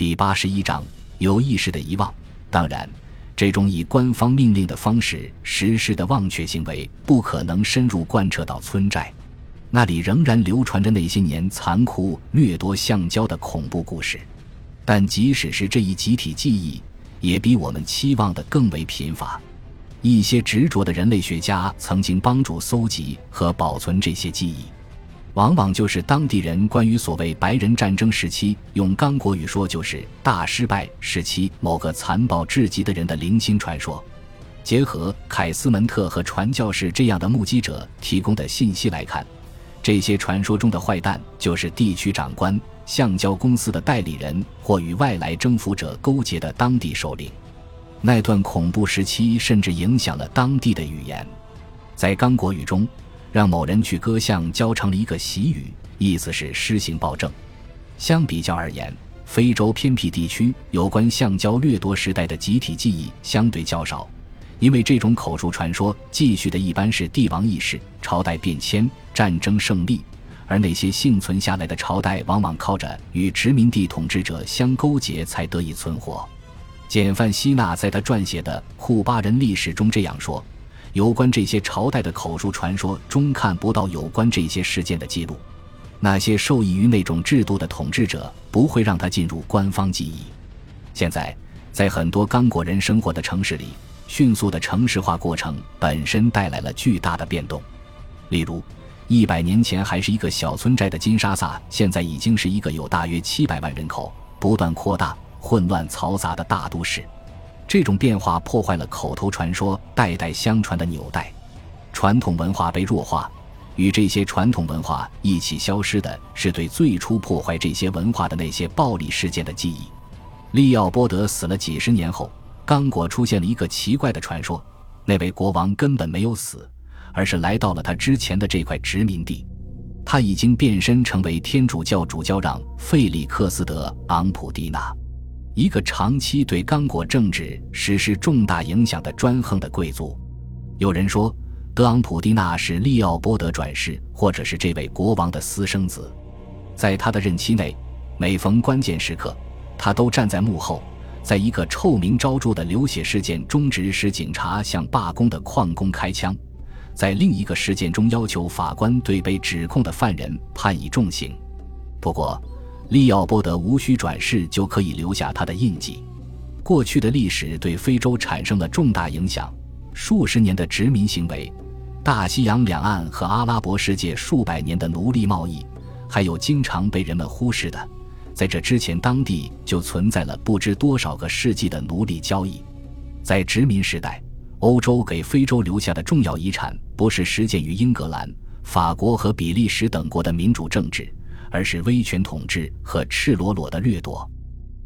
第八十一章有意识的遗忘。当然，这种以官方命令的方式实施的忘却行为，不可能深入贯彻到村寨。那里仍然流传着那些年残酷掠夺橡胶的恐怖故事。但即使是这一集体记忆，也比我们期望的更为贫乏。一些执着的人类学家曾经帮助搜集和保存这些记忆，往往就是当地人关于所谓白人战争时期，用刚果语说就是大失败时期某个残暴至极的人的零星传说。结合凯斯门特和传教士这样的目击者提供的信息来看，这些传说中的坏蛋就是地区长官、橡胶公司的代理人或与外来征服者勾结的当地首领。那段恐怖时期甚至影响了当地的语言，在刚果语中，让某人去割橡胶成了一个习语，意思是施行暴政。相比较而言，非洲偏僻地区有关橡胶掠夺时代的集体记忆相对较少，因为这种口述传说继续的一般是帝王意识、朝代变迁、战争胜利，而那些幸存下来的朝代往往靠着与殖民地统治者相勾结才得以存活。简范希纳在他撰写的《库巴人历史》中这样说：有关这些朝代的口述传说中看不到有关这些事件的记录。那些受益于那种制度的统治者不会让他进入官方记忆。现在，在很多刚果人生活的城市里，迅速的城市化过程本身带来了巨大的变动。例如，一百年前还是一个小村寨的金沙萨，现在已经是一个有大约七百万人口、不断扩大。混乱嘈杂的大都市，这种变化破坏了口头传说代代相传的纽带，传统文化被弱化。与这些传统文化一起消失的是对最初破坏这些文化的那些暴力事件的记忆。利奥波德死了几十年后，刚果出现了一个奇怪的传说：那位国王根本没有死，而是来到了他之前的这块殖民地。他已经变身成为天主教主教让费利克斯德昂普蒂娜。一个长期对刚果政治实施重大影响的专横的贵族，有人说德昂普蒂娜是利奥波德转世，或者是这位国王的私生子。在他的任期内，每逢关键时刻，他都站在幕后，在一个臭名昭著的流血事件中指使警察向罢工的矿工开枪，在另一个事件中要求法官对被指控的犯人判以重刑。不过。利奥波德无需转世就可以留下他的印记。过去的历史对非洲产生了重大影响，数十年的殖民行为，大西洋两岸和阿拉伯世界数百年的奴隶贸易，还有经常被人们忽视的，在这之前当地就存在了不知多少个世纪的奴隶交易。在殖民时代，欧洲给非洲留下的重要遗产，不是实践于英格兰、法国和比利时等国的民主政治。而是威权统治和赤裸裸的掠夺，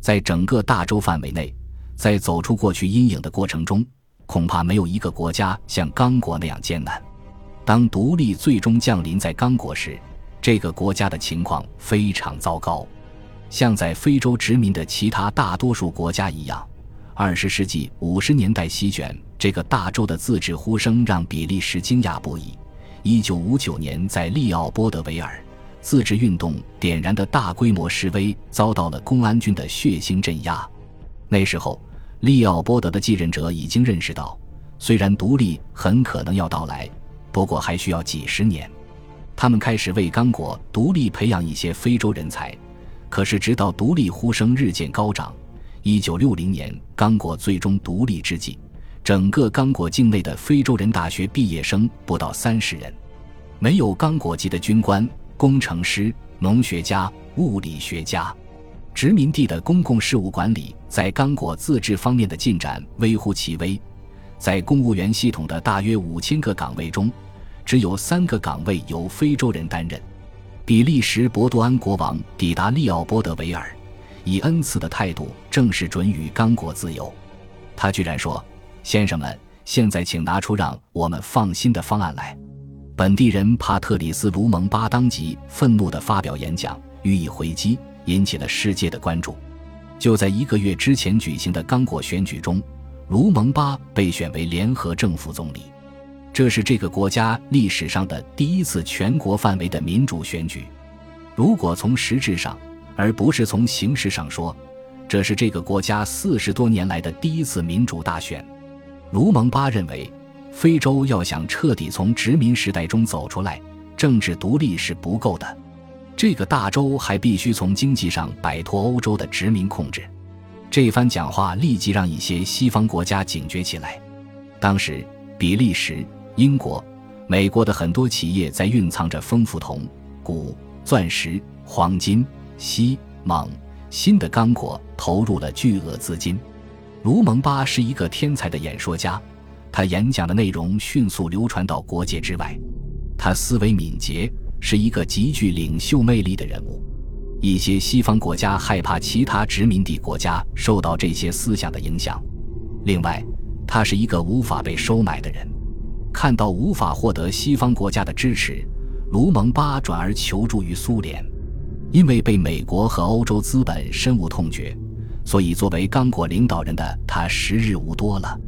在整个大洲范围内，在走出过去阴影的过程中，恐怕没有一个国家像刚果那样艰难。当独立最终降临在刚果时，这个国家的情况非常糟糕，像在非洲殖民的其他大多数国家一样。二十世纪五十年代席卷这个大洲的自治呼声让比利时惊讶不已。一九五九年，在利奥波德维尔。自治运动点燃的大规模示威遭到了公安军的血腥镇压。那时候，利奥波德的继任者已经认识到，虽然独立很可能要到来，不过还需要几十年。他们开始为刚果独立培养一些非洲人才。可是，直到独立呼声日渐高涨，1960年刚果最终独立之际，整个刚果境内的非洲人大学毕业生不到三十人，没有刚果籍的军官。工程师、农学家、物理学家，殖民地的公共事务管理在刚果自治方面的进展微乎其微。在公务员系统的大约五千个岗位中，只有三个岗位由非洲人担任。比利时博多安国王抵达利奥波德维尔，以恩赐的态度正式准予刚果自由。他居然说：“先生们，现在请拿出让我们放心的方案来。”本地人帕特里斯·卢蒙巴当即愤怒地发表演讲，予以回击，引起了世界的关注。就在一个月之前举行的刚果选举中，卢蒙巴被选为联合政府总理，这是这个国家历史上的第一次全国范围的民主选举。如果从实质上，而不是从形式上说，这是这个国家四十多年来的第一次民主大选。卢蒙巴认为，非洲要想彻底从殖民时代中走出来，政治独立是不够的。这个大洲还必须从经济上摆脱欧洲的殖民控制。这番讲话立即让一些西方国家警觉起来。当时，比利时、英国、美国的很多企业在蕴藏着丰富铜、钴、钻石、黄金、锡、锰、锌的刚果，投入了巨额资金。卢蒙巴是一个天才的演说家，他演讲的内容迅速流传到国界之外。他思维敏捷，是一个极具领袖魅力的人物。一些西方国家害怕其他殖民地国家受到这些思想的影响。另外，他是一个无法被收买的人。看到无法获得西方国家的支持，卢蒙巴转而求助于苏联。因为被美国和欧洲资本深恶痛绝。所以，作为刚果领导人的他时日无多了。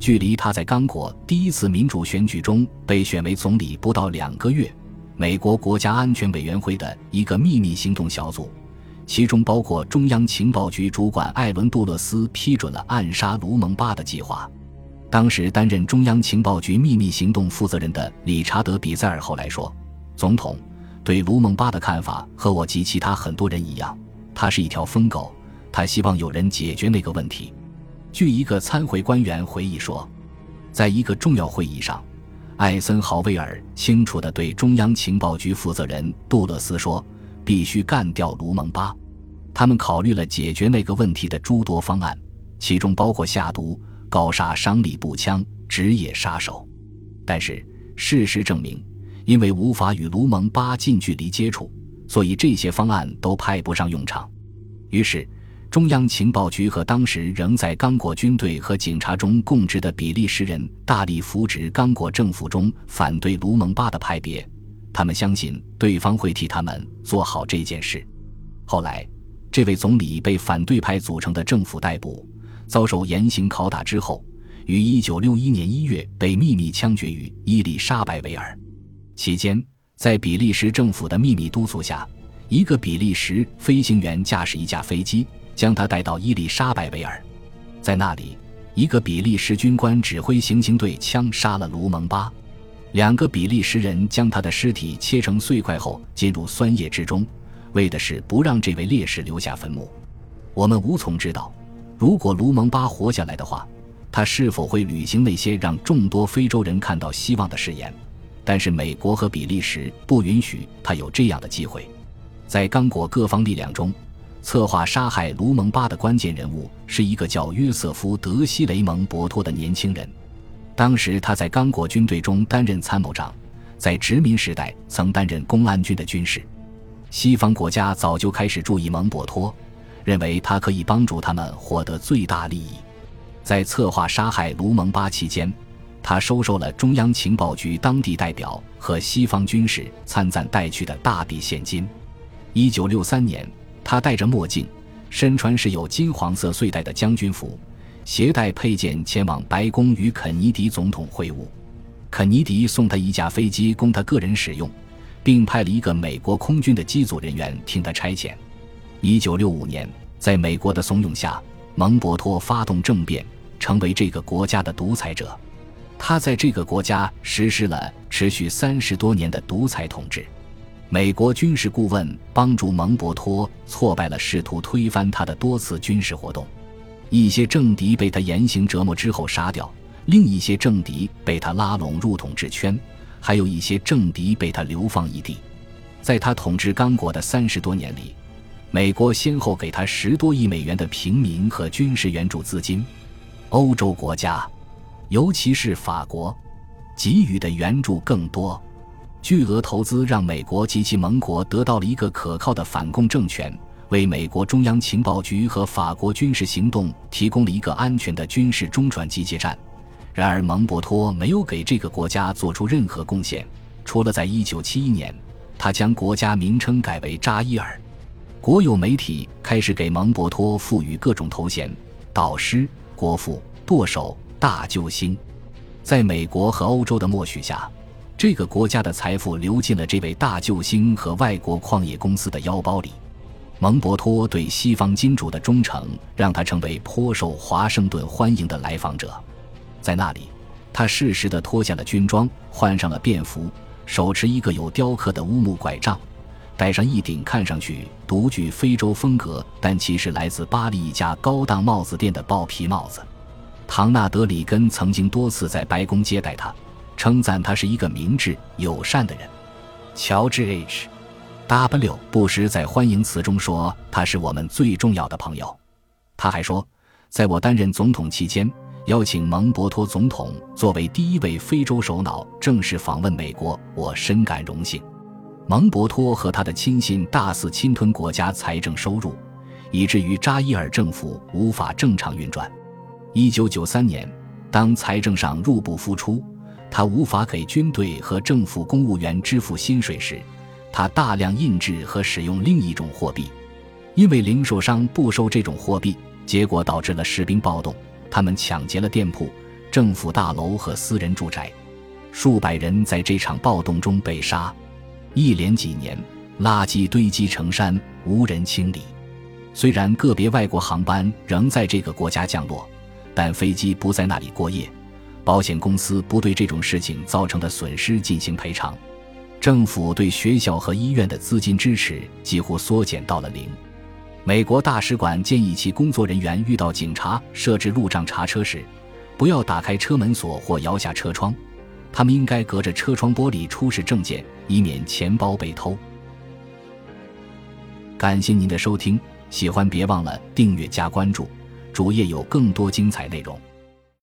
距离他在刚果第一次民主选举中被选为总理不到两个月，美国国家安全委员会的一个秘密行动小组，其中包括中央情报局主管艾伦·杜勒斯，批准了暗杀卢蒙巴的计划。当时担任中央情报局秘密行动负责人的理查德·比塞尔后来说：“总统对卢蒙巴的看法和我及其他很多人一样，他是一条疯狗。”他希望有人解决那个问题。据一个参会官员回忆说，在一个重要会议上，艾森豪威尔清楚地对中央情报局负责人杜勒斯说：“必须干掉卢蒙巴。”他们考虑了解决那个问题的诸多方案，其中包括下毒、高杀伤力步枪、职业杀手。但是事实证明，因为无法与卢蒙巴近距离接触，所以这些方案都派不上用场。于是。中央情报局和当时仍在刚果军队和警察中供职的比利时人大力扶植刚果政府中反对卢蒙巴的派别，他们相信对方会替他们做好这件事。后来，这位总理被反对派组成的政府逮捕，遭受严刑拷打之后，于1961年1月被秘密枪决于伊丽莎白维尔。期间，在比利时政府的秘密督促下，一个比利时飞行员驾驶一架飞机。将他带到伊丽莎白维尔，在那里，一个比利时军官指挥行刑队枪杀了卢蒙巴。两个比利时人将他的尸体切成碎块后进入酸液之中，为的是不让这位烈士留下坟墓。我们无从知道，如果卢蒙巴活下来的话，他是否会履行那些让众多非洲人看到希望的誓言。但是美国和比利时不允许他有这样的机会。在刚果各方力量中。策划杀害卢蒙巴的关键人物是一个叫约瑟夫·德西雷蒙博托的年轻人。当时他在刚果军队中担任参谋长，在殖民时代曾担任公安军的军事。西方国家早就开始注意蒙博托，认为他可以帮助他们获得最大利益。在策划杀害卢蒙巴期间，他收受了中央情报局当地代表和西方军事参赞带去的大笔现金。一九六三年。他戴着墨镜，身穿是有金黄色穗带的将军服，携带佩剑前往白宫与肯尼迪总统会晤。肯尼迪送他一架飞机供他个人使用，并派了一个美国空军的机组人员听他差遣。一九六五年，在美国的怂恿下，蒙博托发动政变，成为这个国家的独裁者。他在这个国家实施了持续三十多年的独裁统治。美国军事顾问帮助蒙博托挫败了试图推翻他的多次军事活动，一些政敌被他严刑折磨之后杀掉，另一些政敌被他拉拢入统治圈，还有一些政敌被他流放异地。在他统治刚果的三十多年里，美国先后给他十多亿美元的平民和军事援助资金，欧洲国家，尤其是法国，给予的援助更多。巨额投资让美国及其盟国得到了一个可靠的反共政权，为美国中央情报局和法国军事行动提供了一个安全的军事中转集结站。然而，蒙博托没有给这个国家做出任何贡献，除了在1971年，他将国家名称改为扎伊尔。国有媒体开始给蒙博托赋予各种头衔：导师、国父、舵手、大救星。在美国和欧洲的默许下。这个国家的财富流进了这位大救星和外国矿业公司的腰包里。蒙博托对西方金主的忠诚，让他成为颇受华盛顿欢迎的来访者。在那里，他适时地脱下了军装，换上了便服，手持一个有雕刻的乌木拐杖，戴上一顶看上去独具非洲风格但其实来自巴黎一家高档帽子店的豹皮帽子。唐纳德·里根曾经多次在白宫接待他，称赞他是一个明智友善的人。乔治 ·H。W 布什在欢迎词中说：“他是我们最重要的朋友。”他还说：“在我担任总统期间，邀请蒙博托总统作为第一位非洲首脑正式访问美国，我深感荣幸。”蒙博托和他的亲信大肆侵吞国家财政收入，以至于扎伊尔政府无法正常运转。1993年，当财政上入不敷出，他无法给军队和政府公务员支付薪水时。他大量印制和使用另一种货币，因为零售商不收这种货币，结果导致了士兵暴动。他们抢劫了店铺、政府大楼和私人住宅，数百人在这场暴动中被杀。一连几年，垃圾堆积成山，无人清理。虽然个别外国航班仍在这个国家降落，但飞机不在那里过夜，保险公司不对这种事情造成的损失进行赔偿。政府对学校和医院的资金支持几乎缩减到了零。美国大使馆建议其工作人员遇到警察设置路障查车时，不要打开车门锁或摇下车窗，他们应该隔着车窗玻璃出示证件，以免钱包被偷。感谢您的收听，喜欢别忘了订阅加关注，主页有更多精彩内容。